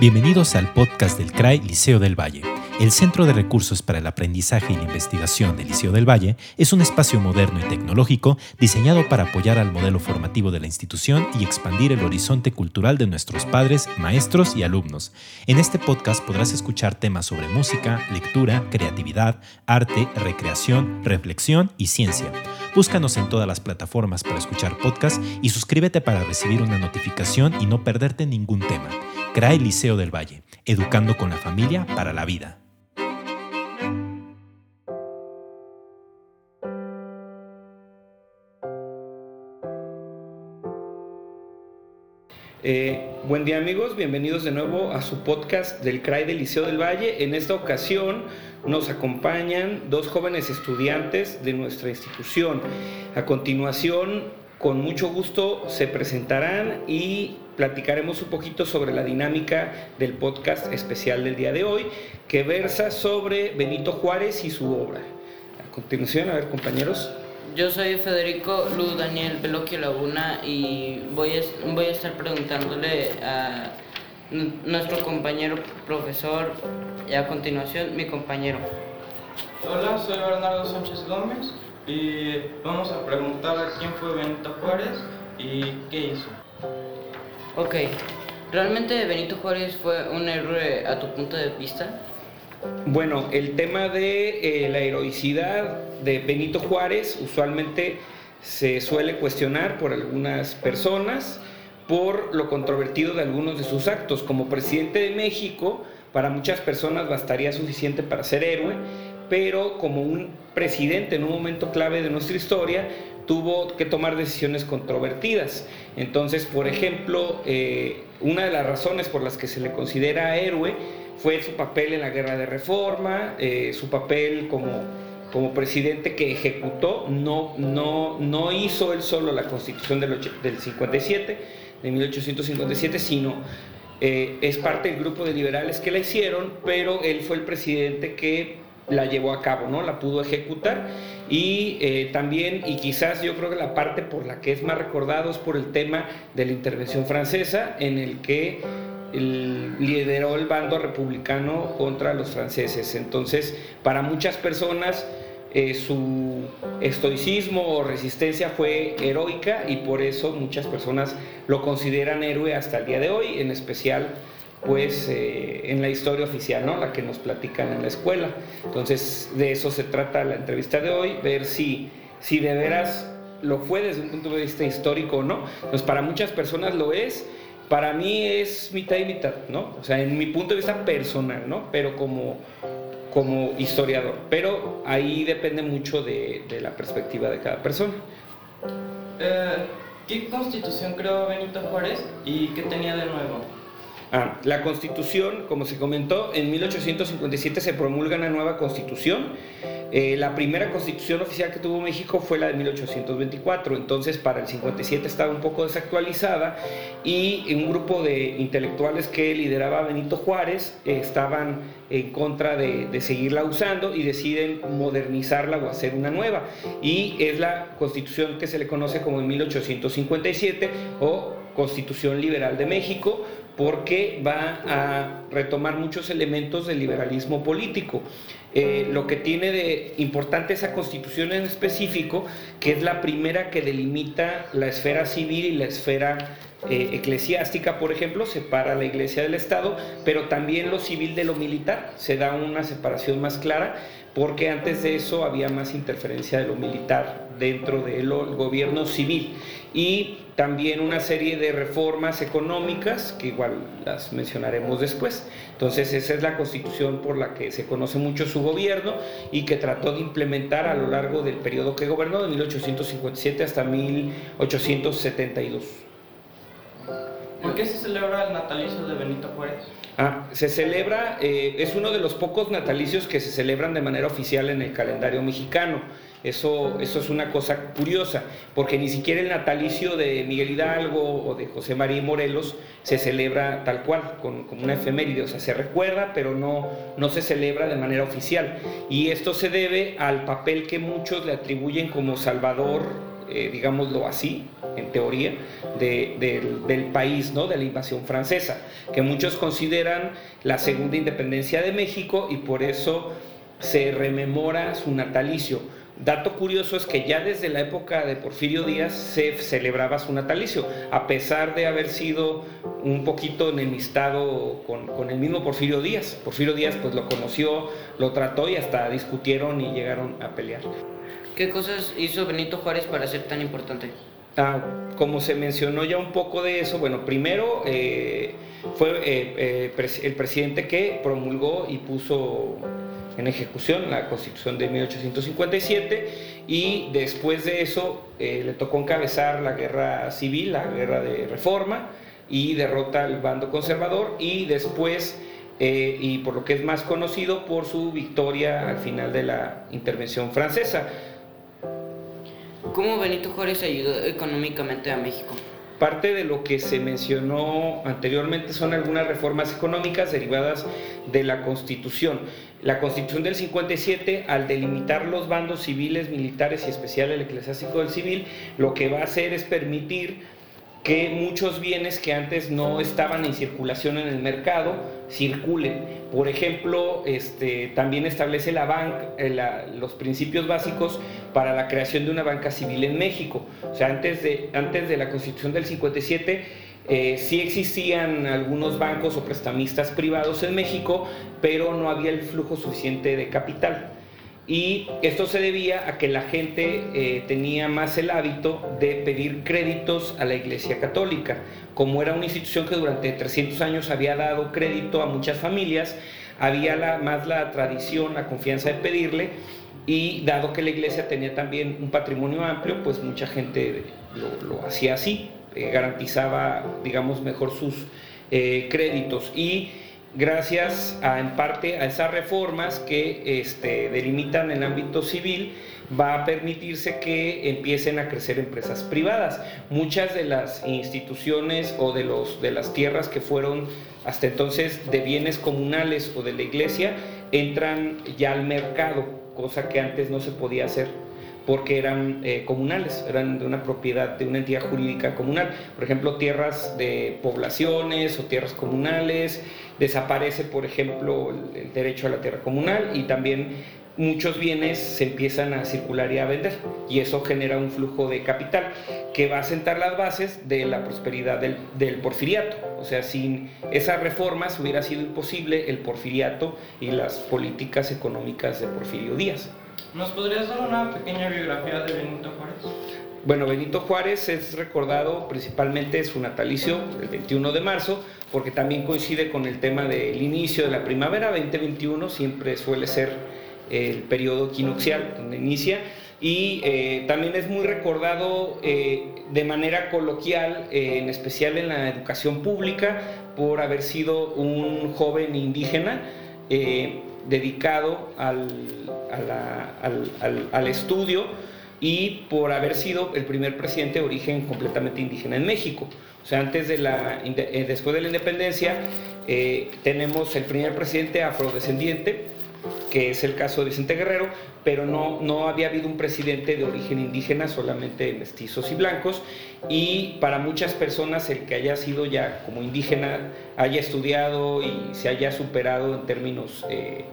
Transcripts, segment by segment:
Bienvenidos al podcast del CRAI Liceo del Valle. El Centro de Recursos para el Aprendizaje y la Investigación del Liceo del Valle es un espacio moderno y tecnológico diseñado para apoyar al modelo formativo de la institución y expandir el horizonte cultural de nuestros padres, maestros y alumnos. En este podcast podrás escuchar temas sobre música, lectura, creatividad, arte, recreación, reflexión y ciencia. Búscanos en todas las plataformas para escuchar podcasts y suscríbete para recibir una notificación y no perderte ningún tema. CRAE Liceo del Valle, educando con la familia para la vida. Eh, buen día amigos, bienvenidos de nuevo a su podcast del CRAI del Liceo del Valle. En esta ocasión nos acompañan dos jóvenes estudiantes de nuestra institución. A continuación, con mucho gusto se presentarán y platicaremos un poquito sobre la dinámica del podcast especial del día de hoy, que versa sobre Benito Juárez y su obra. A continuación, a ver compañeros. Yo soy Federico Lu Daniel Veloquio Laguna y voy a, voy a estar preguntándole a nuestro compañero profesor y a continuación mi compañero. Hola, soy Bernardo Sánchez Gómez y vamos a preguntar a quién fue Benito Juárez y qué hizo. Ok, ¿realmente Benito Juárez fue un héroe a tu punto de vista? Bueno, el tema de eh, la heroicidad de Benito Juárez usualmente se suele cuestionar por algunas personas por lo controvertido de algunos de sus actos. Como presidente de México, para muchas personas bastaría suficiente para ser héroe, pero como un presidente en un momento clave de nuestra historia, tuvo que tomar decisiones controvertidas. Entonces, por ejemplo, eh, una de las razones por las que se le considera héroe fue su papel en la guerra de reforma, eh, su papel como, como presidente que ejecutó, no, no, no hizo él solo la constitución del, del 57, de 1857, sino eh, es parte del grupo de liberales que la hicieron, pero él fue el presidente que la llevó a cabo, ¿no? La pudo ejecutar y eh, también, y quizás yo creo que la parte por la que es más recordado es por el tema de la intervención francesa, en el que lideró el bando republicano contra los franceses. Entonces, para muchas personas, eh, su estoicismo o resistencia fue heroica y por eso muchas personas lo consideran héroe hasta el día de hoy, en especial pues eh, en la historia oficial, ¿no? La que nos platican en la escuela. Entonces, de eso se trata la entrevista de hoy, ver si, si de veras lo fue desde un punto de vista histórico o no. Pues para muchas personas lo es, para mí es mitad y mitad, ¿no? O sea, en mi punto de vista personal, ¿no? Pero como, como historiador. Pero ahí depende mucho de, de la perspectiva de cada persona. Eh, ¿Qué constitución creó Benito Juárez y qué tenía de nuevo? Ah, la constitución, como se comentó, en 1857 se promulga una nueva constitución. Eh, la primera constitución oficial que tuvo México fue la de 1824, entonces para el 57 estaba un poco desactualizada y un grupo de intelectuales que lideraba Benito Juárez estaban en contra de, de, seguirla usando y deciden modernizarla o hacer una nueva. Y es la constitución que se le conoce como en 1857 o Constitución Liberal de México, porque va a retomar muchos elementos del liberalismo político. Eh, lo que tiene de importante esa constitución en específico, que es la primera que delimita la esfera civil y la esfera eh, eclesiástica, por ejemplo, separa la iglesia del Estado, pero también lo civil de lo militar, se da una separación más clara, porque antes de eso había más interferencia de lo militar dentro del gobierno civil. Y también una serie de reformas económicas, que igual las mencionaremos después. Entonces esa es la constitución por la que se conoce mucho su gobierno y que trató de implementar a lo largo del periodo que gobernó, de 1857 hasta 1872. ¿Por qué se celebra el natalicio de Benito Juárez? Ah, se celebra, eh, es uno de los pocos natalicios que se celebran de manera oficial en el calendario mexicano. Eso, eso es una cosa curiosa, porque ni siquiera el natalicio de Miguel Hidalgo o de José María Morelos se celebra tal cual, con, como una efeméride, o sea, se recuerda, pero no, no se celebra de manera oficial. Y esto se debe al papel que muchos le atribuyen como salvador eh, digámoslo así, en teoría, del país, ¿no? de la invasión francesa, que muchos consideran la segunda independencia de México y por eso se rememora su natalicio. Dato curioso es que ya desde la época de Porfirio Díaz se celebraba su natalicio, a pesar de haber sido un poquito enemistado con, con, el mismo Porfirio Díaz. Porfirio Díaz pues lo conoció, lo trató y hasta discutieron y llegaron a pelear. ¿Qué cosas hizo Benito Juárez para ser tan importante? Ah, como se mencionó ya un poco de eso, bueno, primero eh, fue eh, eh, el presidente que promulgó y puso en ejecución la Constitución de 1857 y después de eso le tocó encabezar la guerra civil, la guerra de reforma y derrota al bando conservador y después, y por lo que es más conocido, por su victoria al final de la intervención francesa. ¿Cómo Benito Juárez ayudó económicamente a México? Parte de lo que se mencionó anteriormente son algunas reformas económicas derivadas de la Constitución. La Constitución del 57, al delimitar los bandos civiles, militares y especial el eclesiástico del civil, lo que va a hacer es permitir que muchos bienes que antes no estaban en circulación en el mercado circulen. Por ejemplo, este, también establece la banca, eh, los principios básicos para la creación de una banca civil en México. O sea, antes de, antes de la Constitución del 57 eh, sí existían algunos bancos o prestamistas privados en México, pero no había el flujo suficiente de capital y esto se debía a que la gente eh, tenía más el hábito de pedir créditos a la Iglesia Católica. Como era una institución que durante 300 años había dado crédito a muchas familias, había más la tradición, la confianza de pedirle y dado que la Iglesia tenía también un patrimonio amplio, pues mucha gente lo, hacía así, eh, garantizaba, digamos, mejor sus eh, créditos. Y gracias a, en parte a esas reformas que este, delimitan el ámbito civil, va a permitirse que empiecen a crecer empresas privadas. Muchas de las instituciones o de, los, de las tierras que fueron hasta entonces de bienes comunales o de la iglesia entran ya al mercado, cosa que antes no se podía hacer porque eran eh, comunales, eran de una propiedad de una entidad jurídica comunal. Por ejemplo, tierras de poblaciones o tierras comunales, desaparece, por ejemplo, el, derecho a la tierra comunal y también muchos bienes se empiezan a circular y a vender y eso genera un flujo de capital que va a sentar las bases de la prosperidad del, porfiriato. O sea, sin esas reformas hubiera sido imposible el porfiriato y las políticas económicas de Porfirio Díaz. ¿Nos podrías dar una pequeña biografía de Benito Juárez? Bueno, Benito Juárez es recordado principalmente su natalicio, el 21 de marzo, porque también coincide con el tema del inicio de la primavera. 2021, siempre suele ser el periodo equinoccial donde inicia, y eh, también es muy recordado eh, de manera coloquial, eh, en especial en la educación pública, por haber sido un joven indígena dedicado al, al, estudio y por haber sido el primer presidente de origen completamente indígena en México. O sea, antes de la, eh, después de la independencia eh, tenemos el primer presidente afrodescendiente, que es el caso de Vicente Guerrero, pero no, no había habido un presidente de origen indígena, solamente mestizos y blancos, y para muchas personas el que haya sido ya como indígena, haya estudiado y se haya superado en términos eh,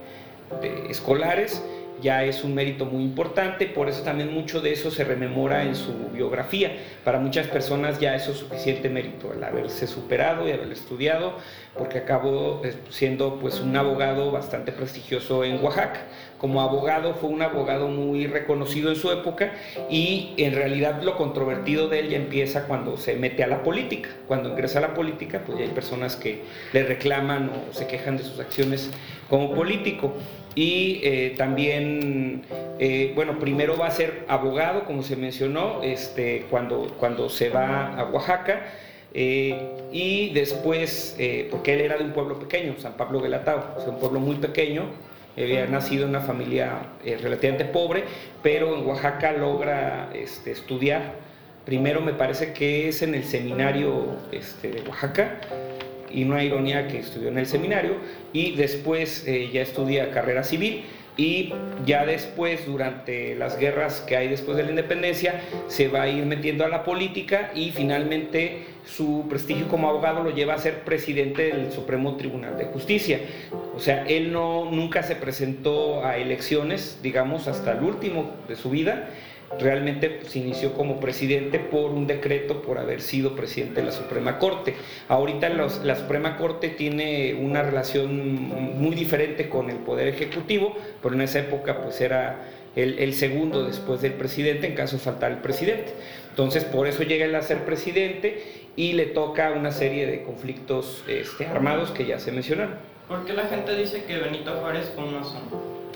escolares, ya es un mérito muy importante, por eso también mucho de eso se rememora en su biografía. Para muchas personas ya eso es suficiente mérito, el haberse superado y haber estudiado, porque acabó eh, siendo pues un abogado bastante prestigioso en Oaxaca. Como abogado fue un abogado muy reconocido en su época y en realidad lo controvertido de él ya empieza cuando se mete a la política. Cuando ingresa a la política, pues ya hay personas que le reclaman o se quejan de sus acciones como político y eh, también, eh, bueno, primero va a ser abogado, como se mencionó, este, cuando, cuando se va a Oaxaca, eh, y después, porque él era de un pueblo pequeño, San Pablo Guelatao, o un pueblo muy pequeño, había nacido en una familia relativamente pobre, pero en Oaxaca logra este, estudiar. Primero me parece que es en el seminario este, de Oaxaca, y una ironía que estudió en el seminario y después eh, ya estudia carrera civil. y ya después, durante las guerras que hay después de la independencia, se va a ir metiendo a la política y finalmente su prestigio como abogado lo lleva a ser presidente del Supremo Tribunal de Justicia. O sea, él no, nunca se presentó a elecciones, digamos, hasta el último de su vida realmente se inició como presidente por un decreto por haber sido presidente de la Suprema Corte. Ahorita la Suprema Corte tiene una relación muy diferente con el Poder Ejecutivo, pero en esa época pues era el, segundo después del presidente en caso de faltar el presidente. Entonces por eso llega él a ser presidente y le toca una serie de conflictos este, armados que ya se mencionaron. ¿Por qué la gente dice que Benito Juárez fue un masón?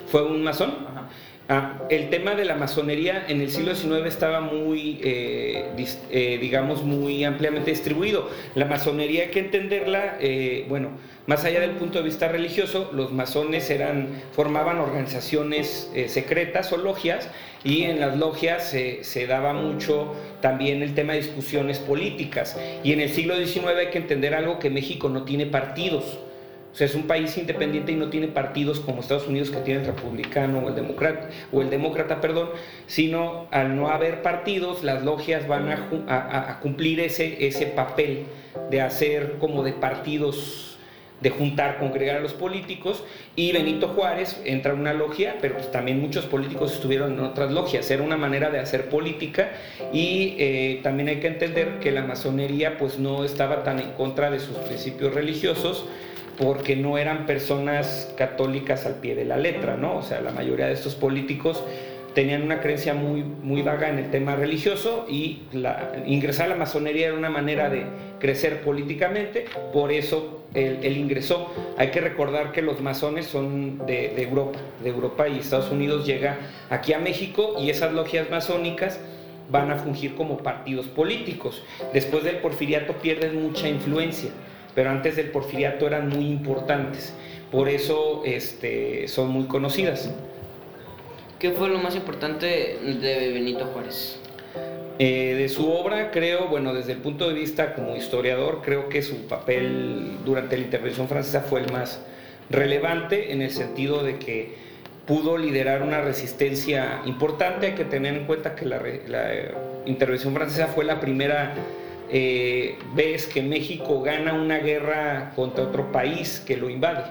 ¿Fue un masón? Ajá. Ah, el tema de la masonería en el siglo XIX estaba muy, eh, eh, digamos, muy ampliamente distribuido. La masonería hay que entenderla, eh, bueno, más allá del punto de vista religioso, los masones eran, formaban organizaciones secretas o logias y en las logias se daba mucho también el tema de discusiones políticas. Y en el siglo XIX hay que entender algo que México no tiene partidos. O sea, es un país independiente y no tiene partidos como Estados Unidos que tiene el republicano o el demócrata, o el demócrata, perdón, sino al no haber partidos, las logias van a, cumplir ese, ese papel de hacer como de partidos de juntar, congregar a los políticos y Benito Juárez entra en una logia, pero pues también muchos políticos estuvieron en otras logias, era una manera de hacer política y eh, también hay que entender que la masonería pues no estaba tan en contra de sus principios religiosos, porque no eran personas católicas al pie de la letra, ¿no? O sea, la mayoría de estos políticos tenían una creencia muy, muy vaga en el tema religioso y ingresar a la masonería era una manera de crecer políticamente, por eso él, ingresó. Hay que recordar que los masones son de, de, Europa, de Europa y Estados Unidos llega aquí a México y esas logias masónicas van a fungir como partidos políticos. Después del porfiriato pierden mucha influencia pero antes del porfiriato eran muy importantes, por eso este, son muy conocidas. ¿Qué fue lo más importante de Benito Juárez? Eh, de su obra, creo, bueno, desde el punto de vista como historiador, creo que su papel durante la intervención francesa fue el más relevante en el sentido de que pudo liderar una resistencia importante. Hay que tener en cuenta que la, la intervención francesa fue la primera eh, ves que México gana una guerra contra otro país que lo invade.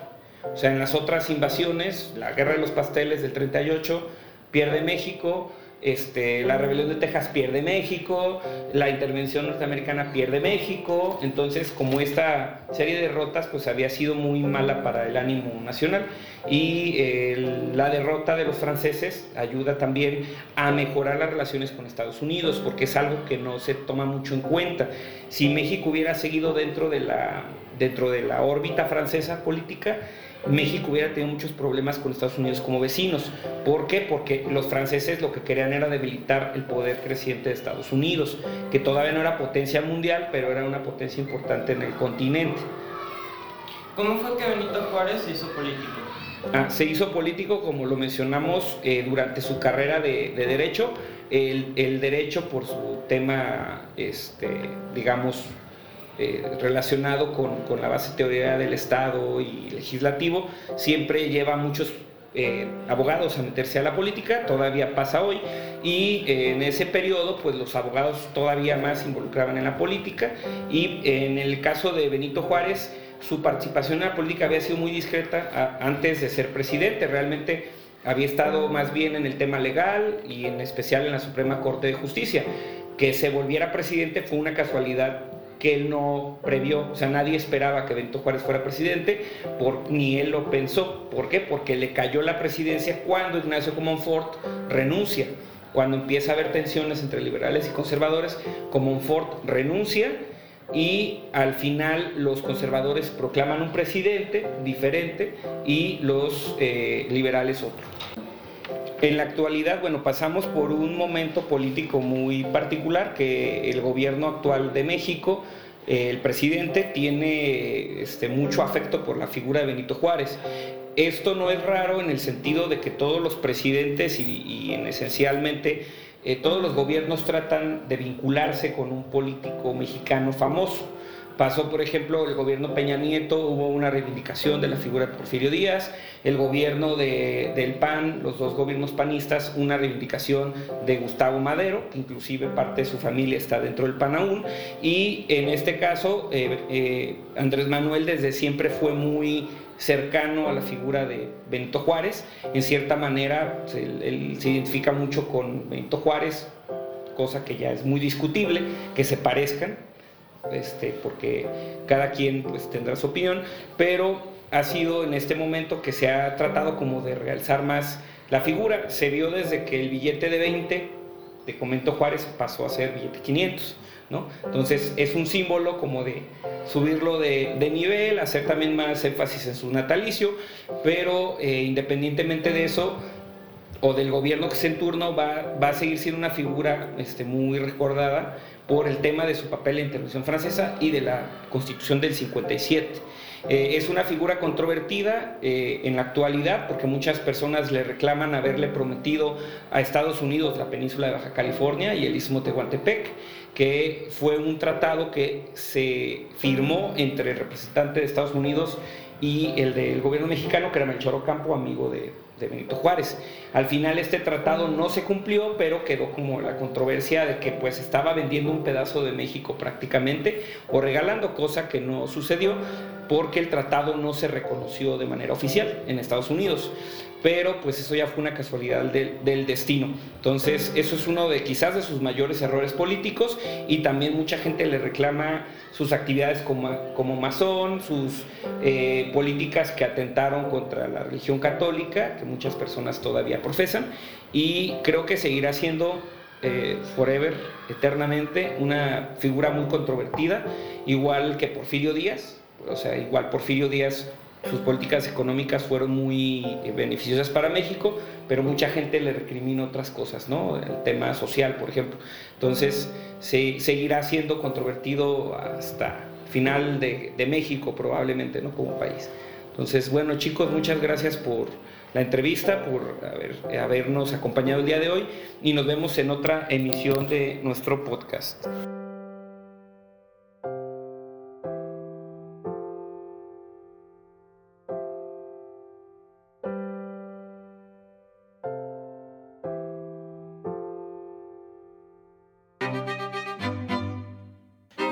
O sea, en las otras invasiones, la guerra de los pasteles del 38, pierde México, este, la rebelión de Texas pierde México, la intervención norteamericana pierde México, entonces como esta serie de derrotas pues había sido muy mala para el ánimo nacional. Y la derrota de los franceses ayuda también a mejorar las relaciones con Estados Unidos porque es algo que no se toma mucho en cuenta. Si México hubiera seguido dentro de la, dentro de la órbita francesa política, México hubiera tenido muchos problemas con Estados Unidos como vecinos. ¿Por qué? Porque los franceses lo que querían era debilitar el poder creciente de Estados Unidos, que todavía no era potencia mundial, pero era una potencia importante en el continente. ¿Cómo fue que Benito Juárez se hizo político? Ah, se hizo político, como lo mencionamos, eh, durante su carrera de, derecho. El, el, derecho por su tema, este, digamos, eh, relacionado con, la base teoría del Estado y legislativo, siempre lleva a muchos eh, abogados a meterse a la política, todavía pasa hoy, y eh, en ese periodo pues los abogados todavía más involucraban en la política, y en el caso de Benito Juárez, su participación en la política había sido muy discreta antes de ser presidente, realmente había estado más bien en el tema legal y en especial en la Suprema Corte de Justicia. Que se volviera presidente fue una casualidad que él no previó, o sea, nadie esperaba que Benito Juárez fuera presidente, por, ni él lo pensó. ¿Por qué? Porque le cayó la presidencia cuando Ignacio Comonfort renuncia, cuando empieza a haber tensiones entre liberales y conservadores, Comonfort renuncia y al final los conservadores proclaman un presidente diferente y los eh, liberales otro. En la actualidad, bueno, pasamos por un momento político muy particular que el gobierno actual de México, eh, el presidente, tiene este, mucho afecto por la figura de Benito Juárez. Esto no es raro en el sentido de que todos los presidentes y, en esencialmente eh, todos los gobiernos tratan de vincularse con un político mexicano famoso. Pasó, por ejemplo, el gobierno Peña Nieto, hubo una reivindicación de la figura de Porfirio Díaz, el gobierno del PAN, los dos gobiernos panistas, una reivindicación de Gustavo Madero, inclusive parte de su familia está dentro del PAN aún, y en este caso eh, eh, Andrés Manuel desde siempre fue muy cercano a la figura de Benito Juárez, en cierta manera él se identifica mucho con Benito Juárez, cosa que ya es muy discutible, que se parezcan, este, porque cada quien pues, tendrá su opinión, pero ha sido en este momento que se ha tratado como de realzar más la figura. Se vio desde que el billete de 20 de Comento Juárez pasó a ser billete 500. ¿no? Entonces es un símbolo como de subirlo de, nivel, hacer también más énfasis en su natalicio, pero eh, independientemente de eso, o del gobierno que esté en turno, va, va a seguir siendo una figura este, muy recordada por el tema de su papel en la intervención francesa y de la constitución del 57. Eh, es una figura controvertida eh, en la actualidad porque muchas personas le reclaman haberle prometido a Estados Unidos la península de Baja California y el istmo Tehuantepec, que fue un tratado que se firmó entre el representante de Estados Unidos y el del gobierno mexicano, que era Melchor Ocampo, amigo de, de Benito Juárez. Al final este tratado no se cumplió, pero quedó como la controversia de que pues estaba vendiendo un pedazo de México prácticamente o regalando, cosa que no sucedió porque el tratado no se reconoció de manera oficial en Estados Unidos pero pues eso ya fue una casualidad del, destino. Entonces, eso es uno de quizás de sus mayores errores políticos y también mucha gente le reclama sus actividades como, como masón, sus eh, políticas que atentaron contra la religión católica, que muchas personas todavía profesan, y creo que seguirá siendo eh, forever, eternamente, una figura muy controvertida, igual que Porfirio Díaz, o sea, igual Porfirio Díaz sus políticas económicas fueron muy eh, beneficiosas para México, pero mucha gente le recrimina otras cosas, ¿no? El tema social, por ejemplo. Entonces, se, seguirá siendo controvertido hasta final de, México, probablemente, ¿no? Como país. Entonces, bueno, chicos, muchas gracias por la entrevista, por haber, habernos acompañado el día de hoy y nos vemos en otra emisión de nuestro podcast.